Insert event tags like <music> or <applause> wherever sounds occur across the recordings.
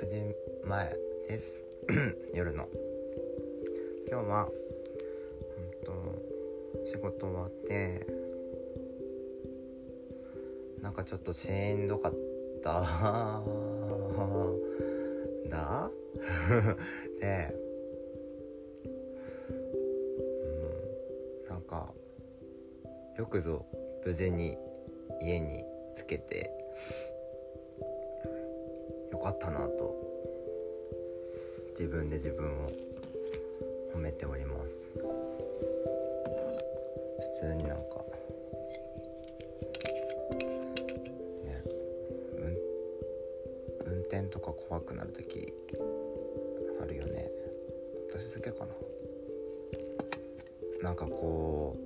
9時前です。<clears throat> 夜の。今日はうんと仕事終わってなんかちょっとしんどかった。<laughs> だ？<laughs> でうんなんかよくぞ無事に家につけてよかったな分で自分を褒めております。普通になんかね運運転とか怖くなる時あるよね。私だけかな。なんかこ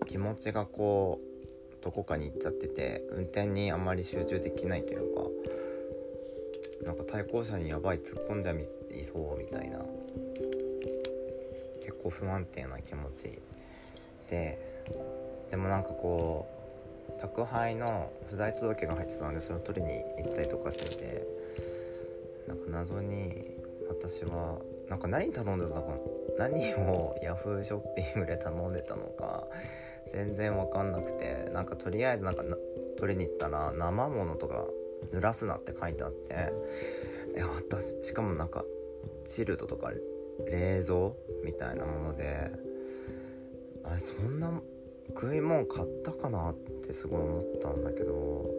う気持ちがこうどこかに行っちゃってて運転にあまり集中できないというかなんか対向車にやばい突っ込んじゃいそうみたいな。結構不安定な気持ちででもなんかこう宅配の不在届が入ってたのでそれを取りに行ったりとかしててなんか謎に私はなんか何頼んでたのか何を <laughs> yahoo ショッピングで頼んでたのか全然わかんなくてなんかとりあえずなんか取りに行ったら生ものとか濡らすなって書いてあっていや私しかもなんかチルドとか冷蔵みたいなものであれそんな食い物買ったかなってすごい思ったんだけど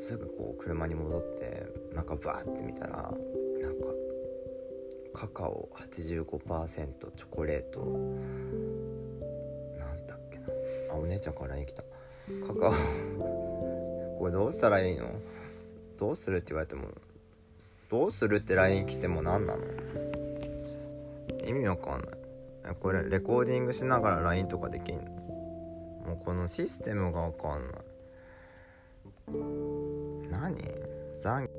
すぐこう車に戻ってなんかバーって見たらなんかカカオ85%チョコレート何だっけな。あお姉ちゃんから LINE 来た。カカオ。<laughs> これどうしたらいいの？どうするって言われてもどうするって LINE 来ても何なの？意味わかんない。これレコーディングしながら LINE とかできんの？もうこのシステムがわかんない。何？残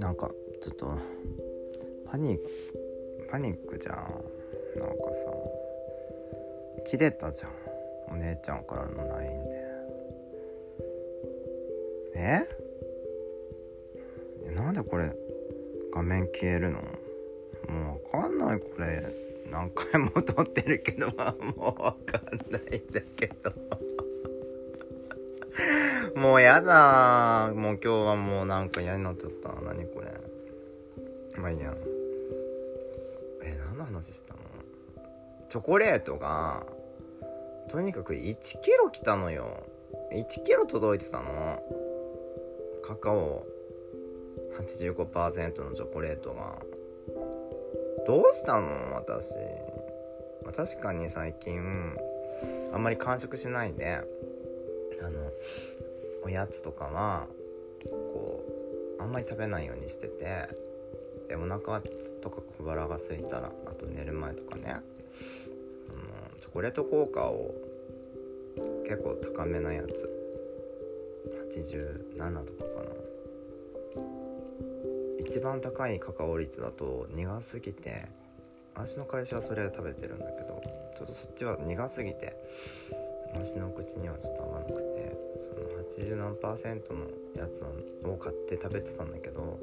なんかちょっとパニックパニックじゃん。なんかさ。切れたじゃん。お姉ちゃんからの LINE で。え？なんでこれ画面消えるの？もうわかんないこれ。何回も撮ってるけど。もうわかんないんだけど。もうやだ。もう今日はもうなんか嫌になっちゃった。何これ。まあいいや。え何の話したの？チョコレートがとにかく1キロ来たのよ。1キロ届いてたの。カカオ。85%のチョコレートが。どうしたの？私、確かに最近あんまり完食しないで。あのおやつとかはこうあんまり食べないようにしてて。でお腹とか小腹が空いたらあと寝る前とかね。チョコレート効果を結構高めなやつ。87とかかな。一番高いカカオ率だと苦すぎて私の彼氏はそれを食べてるんだけどちょっとそっちは苦すぎて私の口にはちょっと合わなくてその80何パーセントのやつを買って食べてたんだけど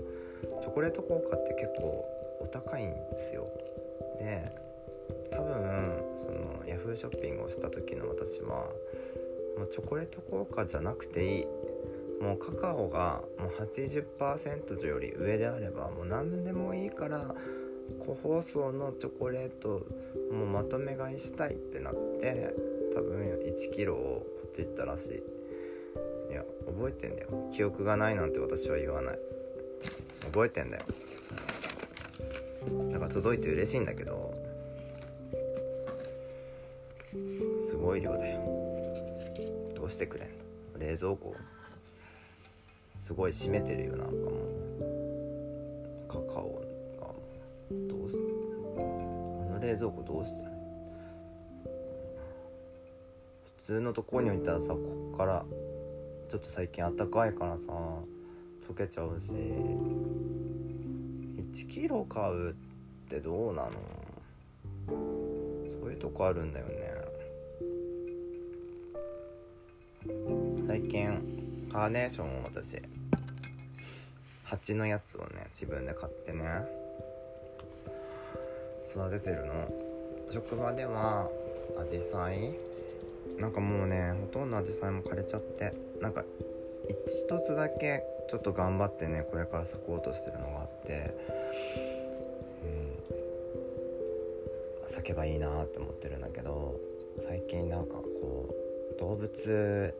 チョコレート効果って結構お高いんですよ。で多分その Yahoo! ショッピングをした時の私はもうチョコレート効果じゃなくていい。もうカカオがもう80%より上であればもう何でもいいから個包装のチョコレートもうまとめ買いしたいってなって多分1キロをこっち行ったらしい。いや覚えてんだよ。記憶がないなんて私は言わない。覚えてんだよ。だか届いて嬉しいんだけどすごい量だよ。どうしてくれんの？冷蔵庫。すごい閉めてるよなんかもう。カカオがどうすあの冷蔵庫どうした普通のとこに置いたらさこっからちょっと最近あったかいからさ溶けちゃうし。1キロ買うってどうなの？そういうとこあるんだよね。最近カーネーションを私蜂のやつをね自分で買ってね育ててるの。職場ではアジサイなんかもうねほとんどアジサイも枯れちゃってなんか一つだけちょっと頑張ってねこれから咲こうとしてるのがあってうん。咲けばいいなって思ってるんだけど最近なんかこう動物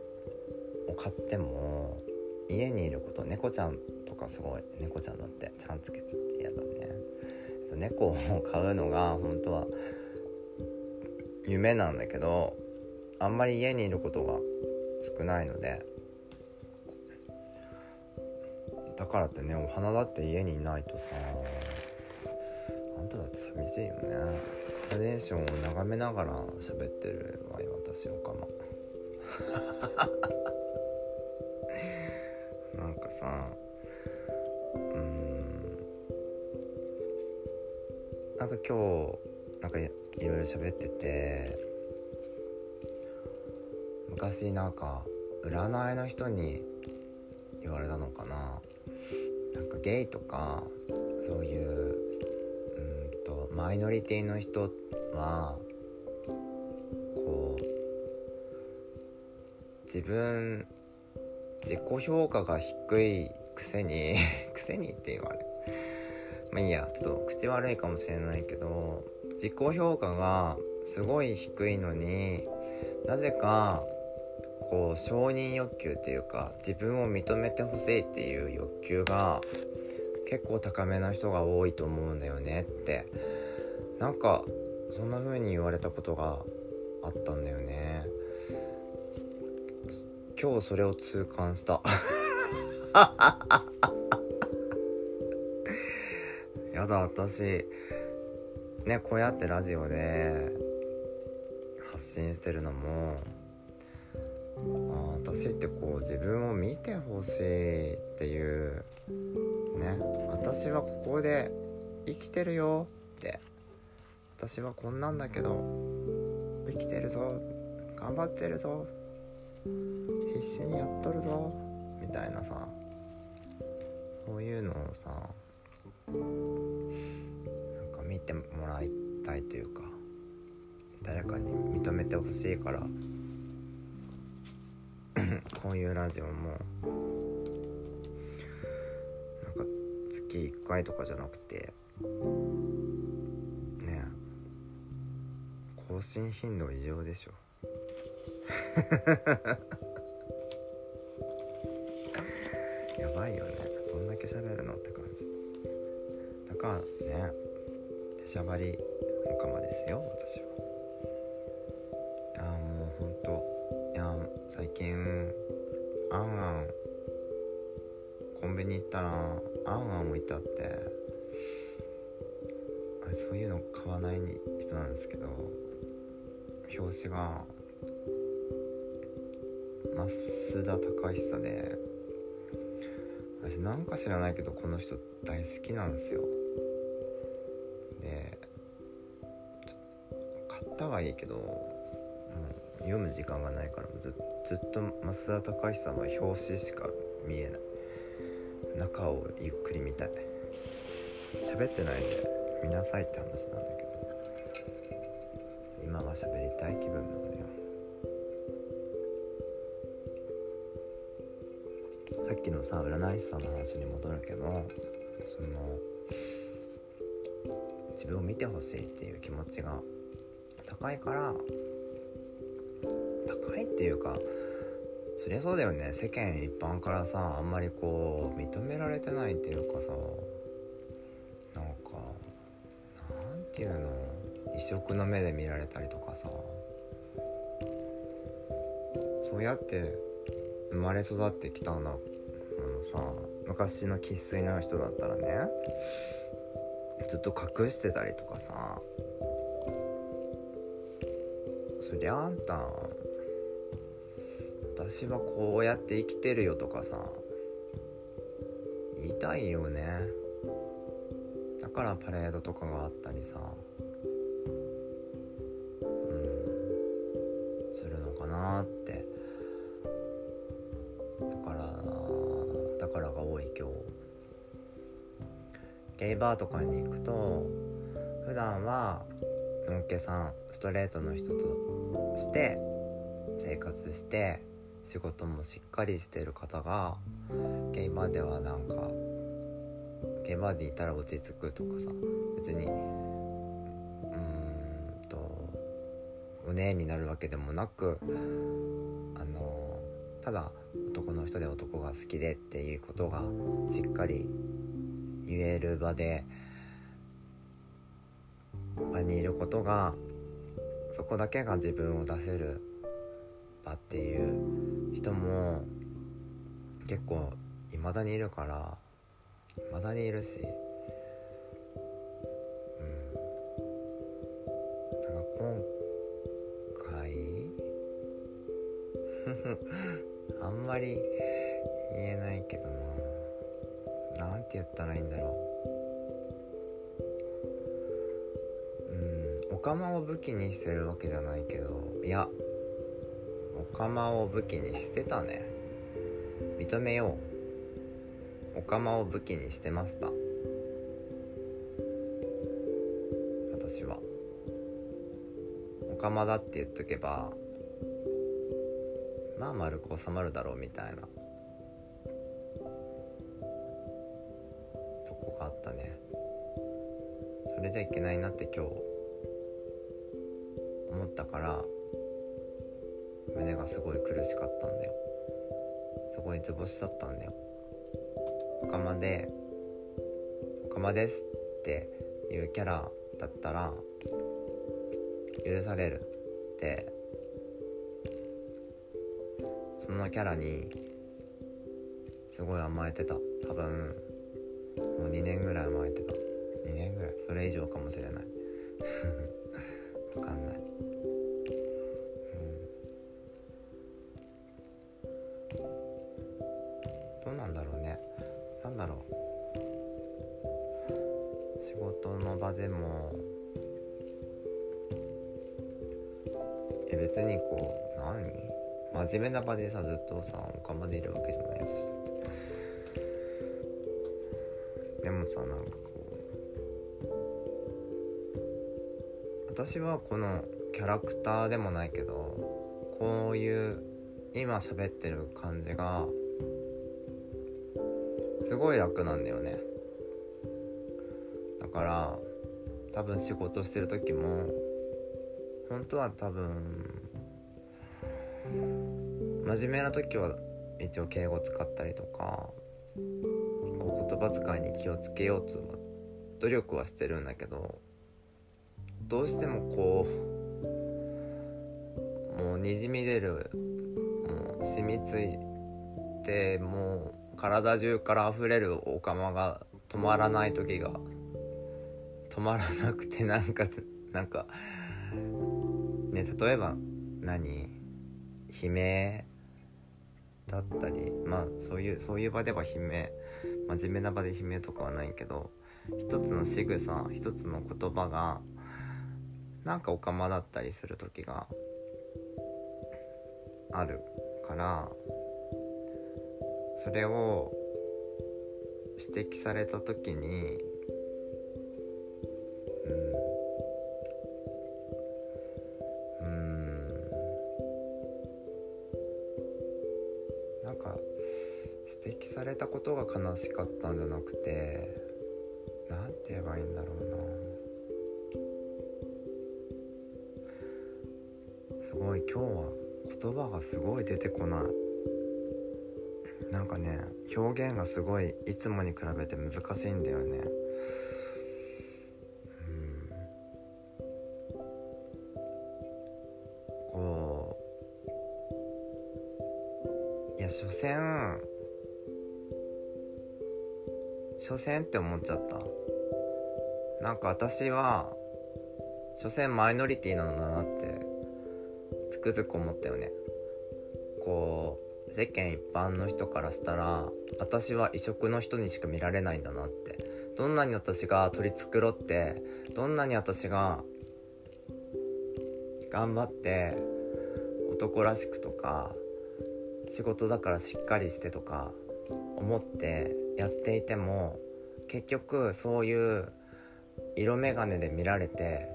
を飼っても家にいること猫ちゃんとかすごい猫ちゃんだってちゃんつけちゃって嫌だね。えっと猫を飼うのが <laughs> 本当は夢なんだけどあんまり家にいることが少ないのでだからってねお花だって家にいないとさあんただって寂しいよね。カーネーションを眺めながら喋ってるわよ私おかま <laughs> なんかさうん。なんか今日なんかいろいろ喋ってて昔なんか占いの人に言われたのかな。なんかゲイとかそういううんとマイノリティの人はこう自分自己評価が低いくせに <laughs> くせにって言われまあいいやちょっと口悪いかもしれないけど自己評価がすごい低いのになぜかこう承認欲求っていうか自分を認めてほしいっていう欲求が結構高めな人が多いと思うんだよねって。なんかそんな風に言われたことがあったんだよね。今日それを痛感した。<laughs> やだ私。ねこうやってラジオで発信してるのもあ私ってこう自分を見てほしいっていうね私はここで生きてるよって。私はこんなんだけど生きてるぞ頑張ってるぞ。必死にやっとるぞ。みたいなさ。そういうのをさなんか見てもらいたいというか誰かに認めてほしいから <clears throat> こういうラジオもなんか月1回とかじゃなくてね更新頻度異常でしょ。<laughs> け喋るのって感じ。だからね出しゃばりおかまですよ私は。いやもうほんといや最近あんあんコンビニ行ったらあんあん置いてあって。あれそういうの買わない人なんですけど表紙が増田隆久で私なんか知らないけどこの人大好きなんですよ。で買ったはいいけどもう読む時間がないからずずっと増田隆久の表紙しか見えない。中をゆっくり見たい。喋ってないで見なさいって話なんだけど。今は喋りたい気分なのっきのさ占い師さんの話に戻るけどその自分を見てほしいっていう気持ちが高いから高いっていうかそりゃそうだよね。世間一般からさあんまりこう認められてないっていうかさなんかなんていうの異色の目で見られたりとかさそうやって生まれ育ってきたなあのさ昔の生っ粋の人だったらねずっと隠してたりとかさそりゃあんた私はこうやって生きてるよとかさ言いたいよね。だからパレードとかがあったりさ。うん。するのかなって。からが多い今日。ゲイバーとかに行くと普段はのんけさんストレートの人として生活して仕事もしっかりしてる方がゲイバーではなんかゲイバーでいたら落ち着くとかさ別にうーんとおねえになるわけでもなくあのただ男の人で男が好きでっていうことがしっかり言える場で場にいることがそこだけが自分を出せる場っていう人も結構未だにいるから未だにいるしうん。だか今回？<laughs> あんまり言えないけどな。なんて言ったらいいんだろう。うんオカマを武器にしてるわけじゃないけど。いやオカマを武器にしてたね。認めよう。オカマを武器にしてました。私は。オカマだって言っとけばまあ丸く収まるだろうみたいな。とこがあったね。それじゃいけないなって今日思ったから胸がすごい苦しかったんだよ。そこに図星だったんだよ。オカマで「オカマです」っていうキャラだったら許されるってそのキャラにすごい甘えてた。多分もう2年ぐらい甘えてた。2年ぐらい？それ以上かもしれない。<laughs> わかんない、うん、どうなんだろうね。なんだろう。仕事の場でもえ別にこう真面目な場でさずっとさおかまでいるわけじゃない私だってでもさなんかこう私はこのキャラクターでもないけどこういう今喋ってる感じがすごい楽なんだよね。だから多分仕事してる時も本当は多分真面目な時は一応敬語使ったりとかこう言葉遣いに気をつけようと努力はしてるんだけどどうしてもこうもうにじみ出るもう染みついてもう体中から溢れるお釜が止まらない時が止まらなくてなんかなんかね例えば何？悲鳴？だったりまあそういうそういう場では悲鳴真面目な場で悲鳴とかはないけど一つの仕草一つの言葉がなんかおかまだったりする時があるからそれを指摘された時にたことが悲しかったんじゃなくてなんて言えばいいんだろうな。すごい今日は言葉がすごい出てこない。なんかね表現がすごいいつもに比べて難しいんだよね。うん。こういや所詮所詮って思っちゃった。なんか私は所詮マイノリティなのだなってつくづく思ったよね。こう世間一般の人からしたら私は異色の人にしか見られないんだなって。どんなに私が取り繕ってどんなに私が頑張って男らしくとか仕事だからしっかりしてとか思ってやっていても結局そういう色眼鏡で見られて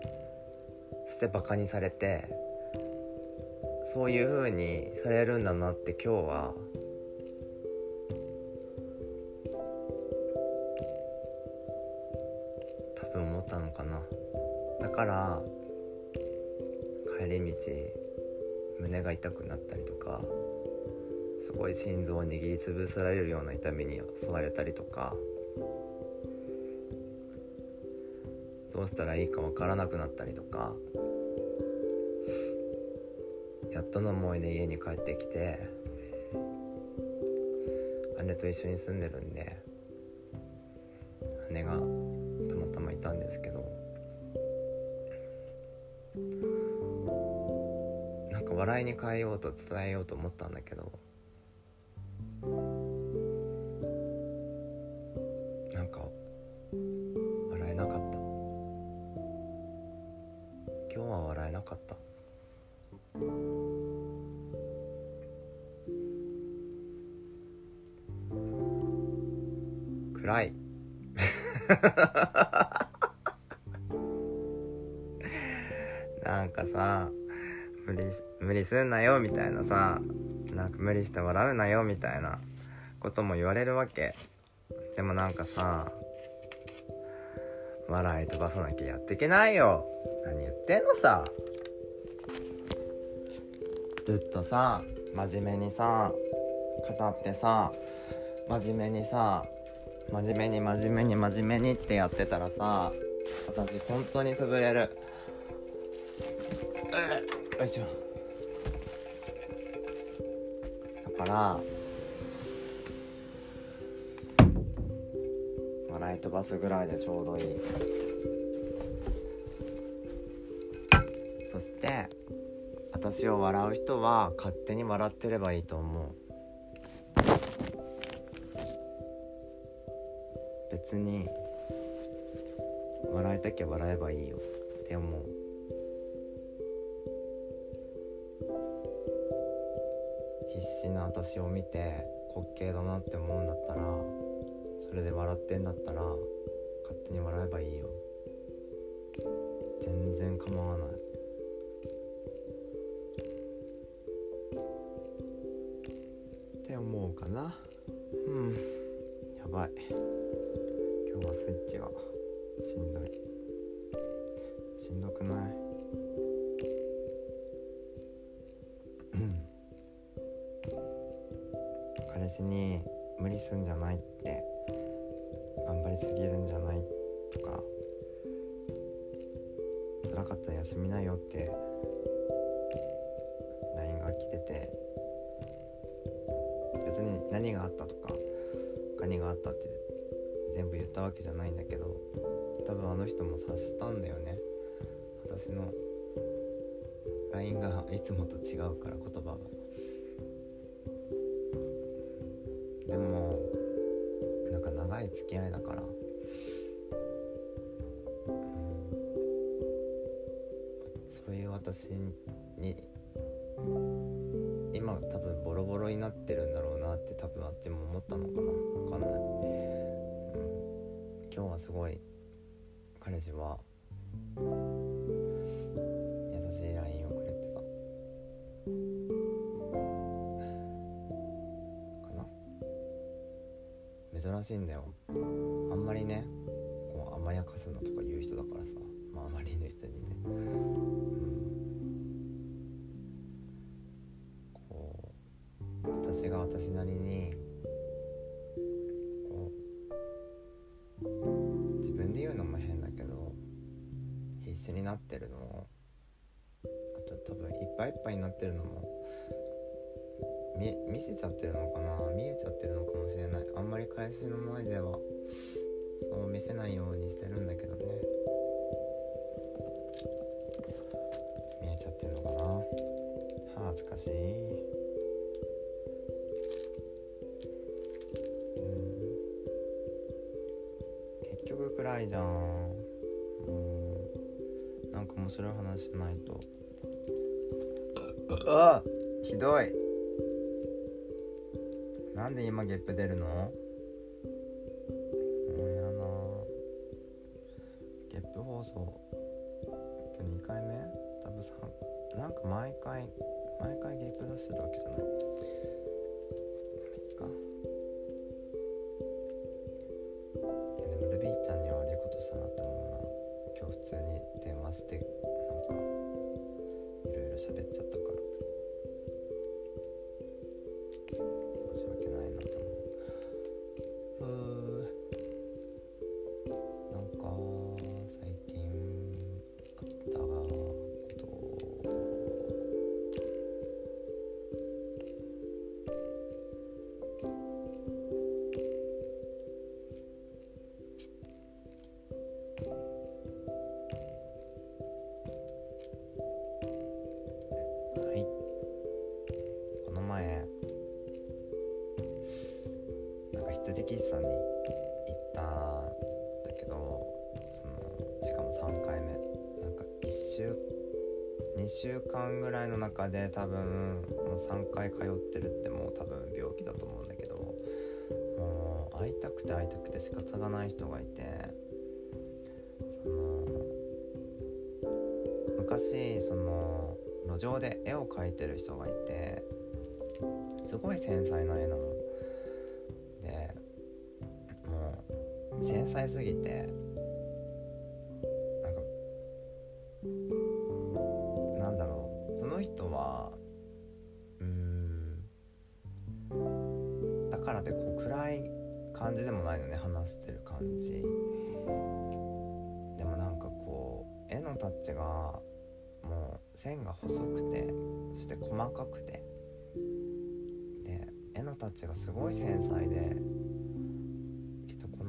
捨てバカにされてそういう風にされるんだなって今日は多分思ったのかな。だから帰り道胸が痛くなったりとかすごい心臓を握りつぶされるような痛みに襲われたりとかどうしたらいいかわからなくなったりとかやっとの思いで家に帰ってきて姉と一緒に住んでるんで姉がたまたまいたんですけどなんか笑いに変えようと伝えようと思ったんだけど暗い <laughs> なんかさ無理無理すんなよみたいなさなんか無理して笑うなよみたいなことも言われるわけ。でもなんかさ笑い飛ばさなきゃやっていけないよ。何言ってんのさ。ずっとさ真面目にさ語ってさ真面目にさ真面目に真面目に真面目にってやってたらさ私本当に潰れる。よいしょ。だから笑い飛ばすぐらいでちょうどいい。そして私を笑う人は勝手に笑ってればいいと思う。別に笑いたきゃ笑えばいいよ。って思う必死な私を見て滑稽だなって思うんだったらそれで笑ってんだったら勝手に笑えばいいよ。全然構わない。って思うかな。うん。やばい。は。しんどい。しんどくない。彼氏に無理すんじゃないって。頑張りすぎるんじゃないとか。辛かったら休みなよって。LINE が来てて。別に何があったとか何があったって全部言ったわけじゃないんだけど多分あの人も察したんだよね。私の LINE がいつもと違うから言葉が。でもなんか長い付き合いだから、そういう私に今多分ボロボロになってるんだろうなって多分あっちも思ったのかな。分かんない、今日はすごい彼氏は優しい LINE をくれてた。かな？珍しいんだよ。あんまりねこう甘やかすなとか言う人だからさ。まああまりの人にね、うん、こう私が私なりにってるのをあと多分いっぱいいっぱいになってるのも見見せちゃってるのかな？見えちゃってるのかもしれない。あんまり彼氏の前ではそう見せないようにしてるんだけどね。見えちゃってるのかな？恥ずかしい。うん。結局暗いじゃん。か面白い話しないと。あひどい。なんで今ゲップ出るの？もうやなゲップ放送。今日2回目？多分3なんか毎回毎回ゲップ出してるわけじゃない。いやでもルビーちゃんには悪いことしたなって思うな。今日普通に電話してなんかいろいろ喋っちゃったから。喫茶に行ったんだけどそのしかも3回目なんか1週2週間ぐらいの中で多分もう3回通ってるってもう多分病気だと思うんだけどもう会いたくて会いたくて仕方がない人がいてその昔その路上で絵を描いてる人がいてすごい繊細な絵なの。う繊細すぎてなんかなんだろう。その人はうーん。だからってこう暗い感じでもないのね話してる感じ。でもなんかこう絵のタッチがもう線が細くてそして細かくて。で絵のタッチがすごい繊細で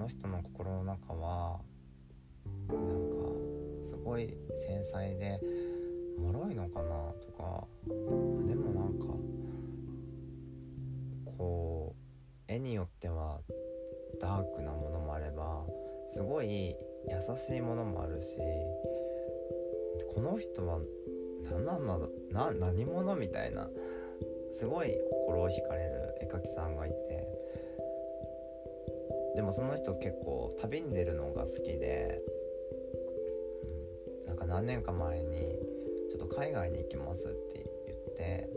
の人の心の中はなんかすごい繊細で脆いのかなとかでもなんかこう絵によってはダークなものもあればすごい優しいものもあるしこの人は何なんだな何者みたいなすごい心を惹かれる絵描きさんがいてでもその人結構旅に出るのが好きで、うん、なんか何年か前にちょっと海外に行きますって言って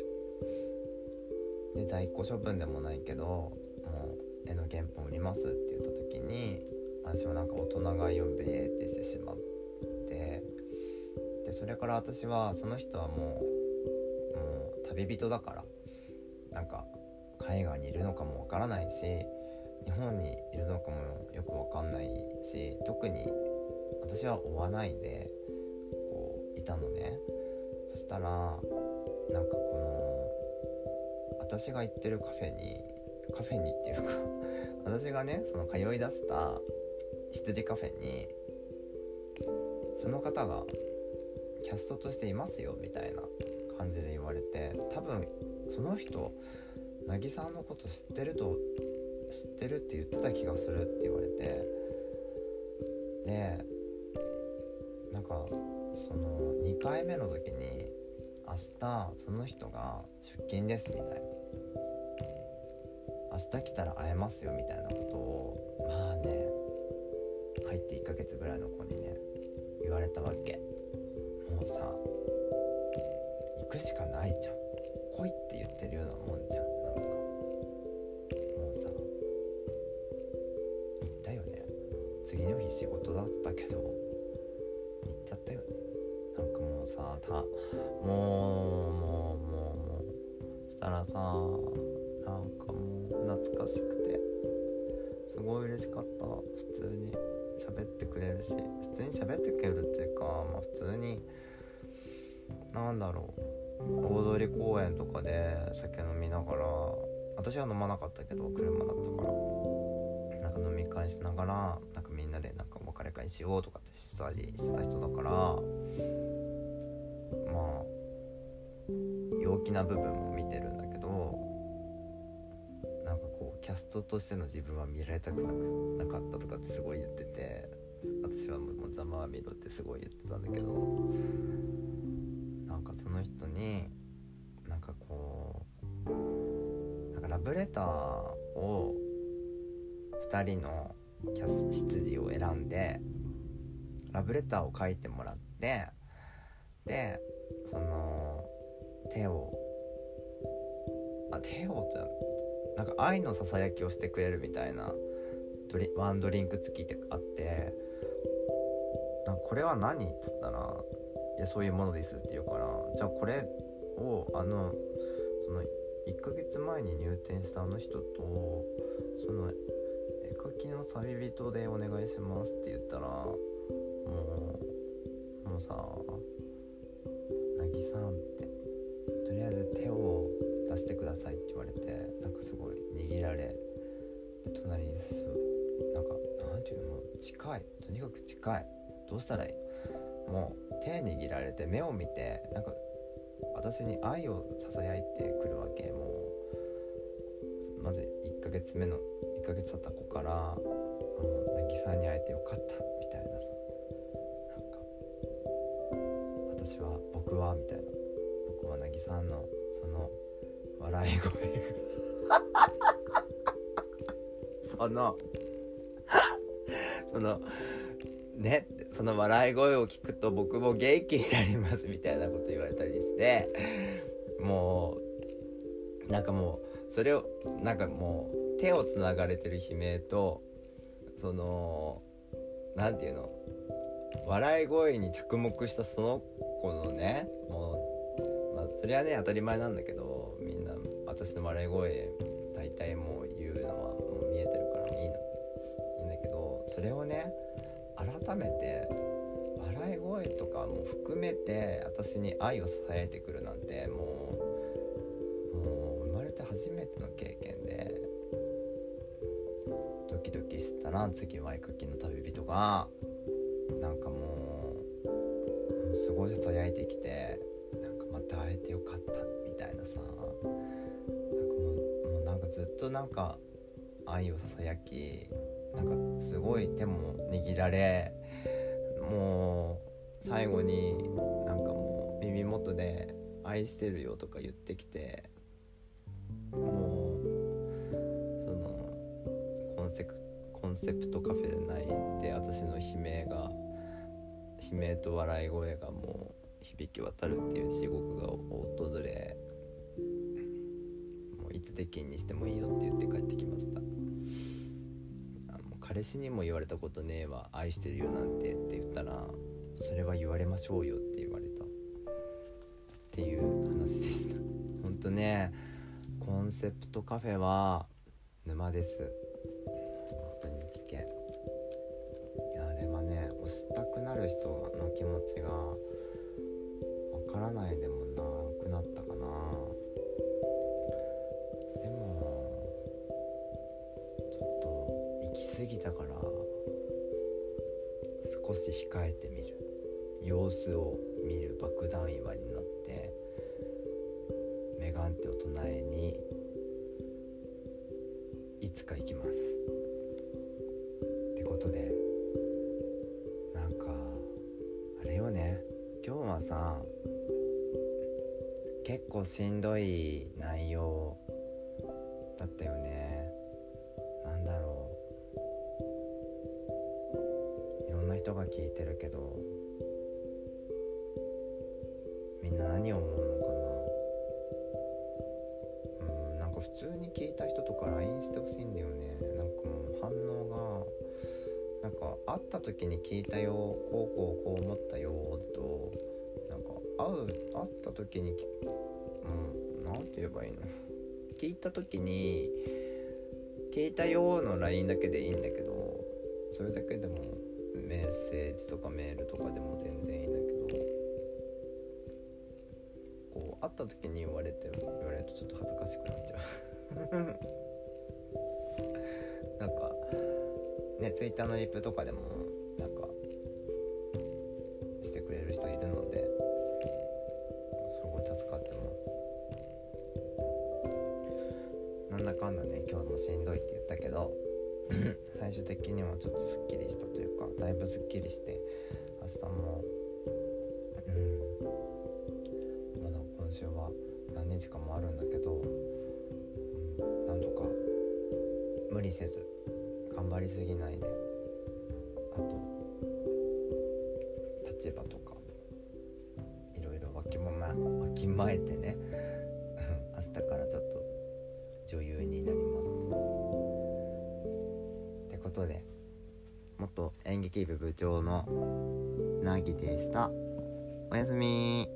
で在庫処分でもないけどもう絵の原本売りますって言った時に私はなんか大人買いをベーってしてしまってでそれから私はその人はもうもう旅人だからなんか海外にいるのかもわからないし日本にいるのかもよくわかんないし特に私は追わないでこういたのね。そしたらなんかこの私が行ってるカフェにカフェにっていうか <laughs> 私がねその通い出した羊カフェにその方がキャストとしていますよみたいな感じで言われて多分その人凪さんのこと知ってると知ってるって言ってた気がするって言われて。でなんかその2回目の時に明日その人が出勤ですみたいな。明日来たら会えますよみたいなことをまあね入って1ヶ月ぐらいの子にね言われたわけ。もうさ行くしかないじゃん。来いって言ってるようなもんじゃん。仕事だったけど行っちゃったよね。なんかもうさたもうもうもうもうしたらさなんかもう懐かしくてすごい嬉しかった。普通に喋ってくれるし普通に喋ってくれるっていうかまあ普通になんだろう大通公園とかで酒飲みながら私は飲まなかったけど車だったからなんか飲み会しながらかお別れ会しようとかってしたりしてた人だからまあ陽気な部分も見てるんだけどなんかこうキャストとしての自分は見られたくなくなかったとかってすごい言ってて私はもうざまあみろってすごい言ってたんだけどなんかその人になんかこうなんかラブレターを2人のキャス執事を選んでラブレターを書いてもらってでその手をあ手をってなんか愛のささやきをしてくれるみたいなドリワンドリンク付きってあってなこれは何っつったら「いやそういうものです」って言うからじゃあこれをあのその1ヶ月前に入店したあの人とそのきの旅人でお願いしますって言ったらもうもうさ「なぎさん」ってとりあえず手を出してくださいって言われてなんかすごい握られで隣にすなんかなんていうの？近い。とにかく近い。どうしたらいい？もう手握られて目を見てなんか私に愛をささやいてくるわけ。もうまず1ヶ月目の1ヶ月経った子からもう渚に会えてよかったみたいなさなんか私は僕はみたいな僕は渚のその笑い声 <laughs> そのそのねその笑い声を聞くと僕も元気になりますみたいなこと言われたりしてもうなんかもうそれをなんかもう手をつながれてる悲鳴とその何て言うの？笑い声に着目したその子のねもうまあそれはね当たり前なんだけどみんな私の笑い声大体もう言うのはもう見えてるからいいの。いいんだけどそれをね改めて笑い声とかも含めて私に愛を支えてくるなんてもう次は絵描きの旅人が。なんかもうすごいささやいてきてなんかまた会えてよかったみたいなさ。なんかもうもうなんかずっとなんか愛をささやきなんかすごい手も握られもう最後になんかもう耳元で「愛してるよ」とか言ってきてセプトカフェ内で私の悲鳴が悲鳴と笑い声がもう響き渡るっていう地獄が訪れもういつできんにしてもいいよって言って帰ってきました。彼氏にも言われたことねえわ愛してるよなんてって言ったらそれは言われましょうよって言われた。っていう話でした。ほんとねコンセプトカフェは沼です。人の気持ちがわからないでもなくなったかな。でもちょっと行き過ぎたから少し控えてみる。様子を見る爆弾岩になってメガンテを唱えにいつか行きます。結構しんどい内容だったよね。なんだろう。いろんな人が聞いてるけどみんな何を思うのかな。うんなんか普通に聞いた人とか LINE してほしいんだよね。なんかもう反応がなんか会った時に聞いたよこうこうこう思ったよとなんか会う会った時にうんなんて言えばいいの？聞いた時に聞いたよの LINE だけでいいんだけどそれだけでもメッセージとかメールとかでも全然いいんだけどこう会った時に言われて言われるとちょっと恥ずかしくなっちゃう。<laughs> なんかね Twitter のリプとかでも終的にはちょっとすっきりしたというかだいぶすっきりして明日もうん。まだ今週は何日間もあるんだけど、うん、なんとか無理せず頑張りすぎないであと立場とかいろいろわきまわきまえてね。ことで元演劇部部長のなぎでした。おやすみ